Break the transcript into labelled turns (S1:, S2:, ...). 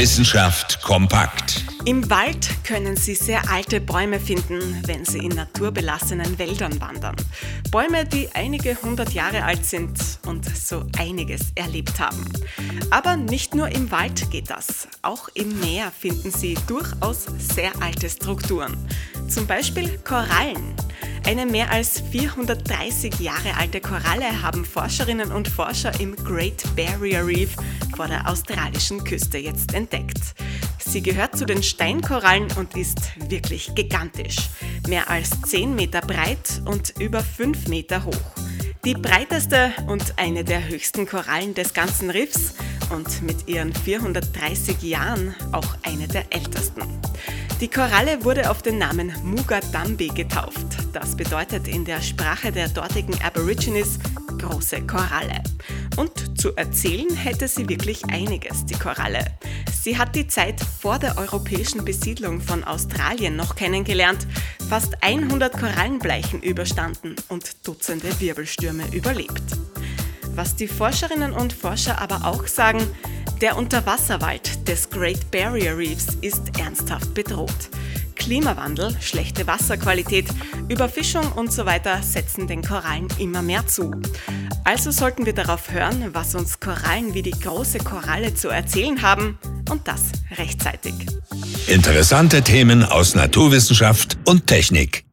S1: Wissenschaft kompakt.
S2: Im Wald können Sie sehr alte Bäume finden, wenn Sie in naturbelassenen Wäldern wandern. Bäume, die einige hundert Jahre alt sind und so einiges erlebt haben. Aber nicht nur im Wald geht das. Auch im Meer finden Sie durchaus sehr alte Strukturen. Zum Beispiel Korallen. Eine mehr als 430 Jahre alte Koralle haben Forscherinnen und Forscher im Great Barrier Reef vor der australischen Küste jetzt entdeckt. Sie gehört zu den Steinkorallen und ist wirklich gigantisch. Mehr als 10 Meter breit und über 5 Meter hoch. Die breiteste und eine der höchsten Korallen des ganzen Riffs und mit ihren 430 Jahren auch eine der ältesten. Die Koralle wurde auf den Namen Mugadambi getauft. Das bedeutet in der Sprache der dortigen Aborigines große Koralle. Und zu erzählen hätte sie wirklich einiges, die Koralle. Sie hat die Zeit vor der europäischen Besiedlung von Australien noch kennengelernt, fast 100 Korallenbleichen überstanden und Dutzende Wirbelstürme überlebt. Was die Forscherinnen und Forscher aber auch sagen, der Unterwasserwald des Great Barrier Reefs ist ernsthaft bedroht. Klimawandel, schlechte Wasserqualität, Überfischung und so weiter setzen den Korallen immer mehr zu. Also sollten wir darauf hören, was uns Korallen wie die große Koralle zu erzählen haben und das rechtzeitig.
S1: Interessante Themen aus Naturwissenschaft und Technik.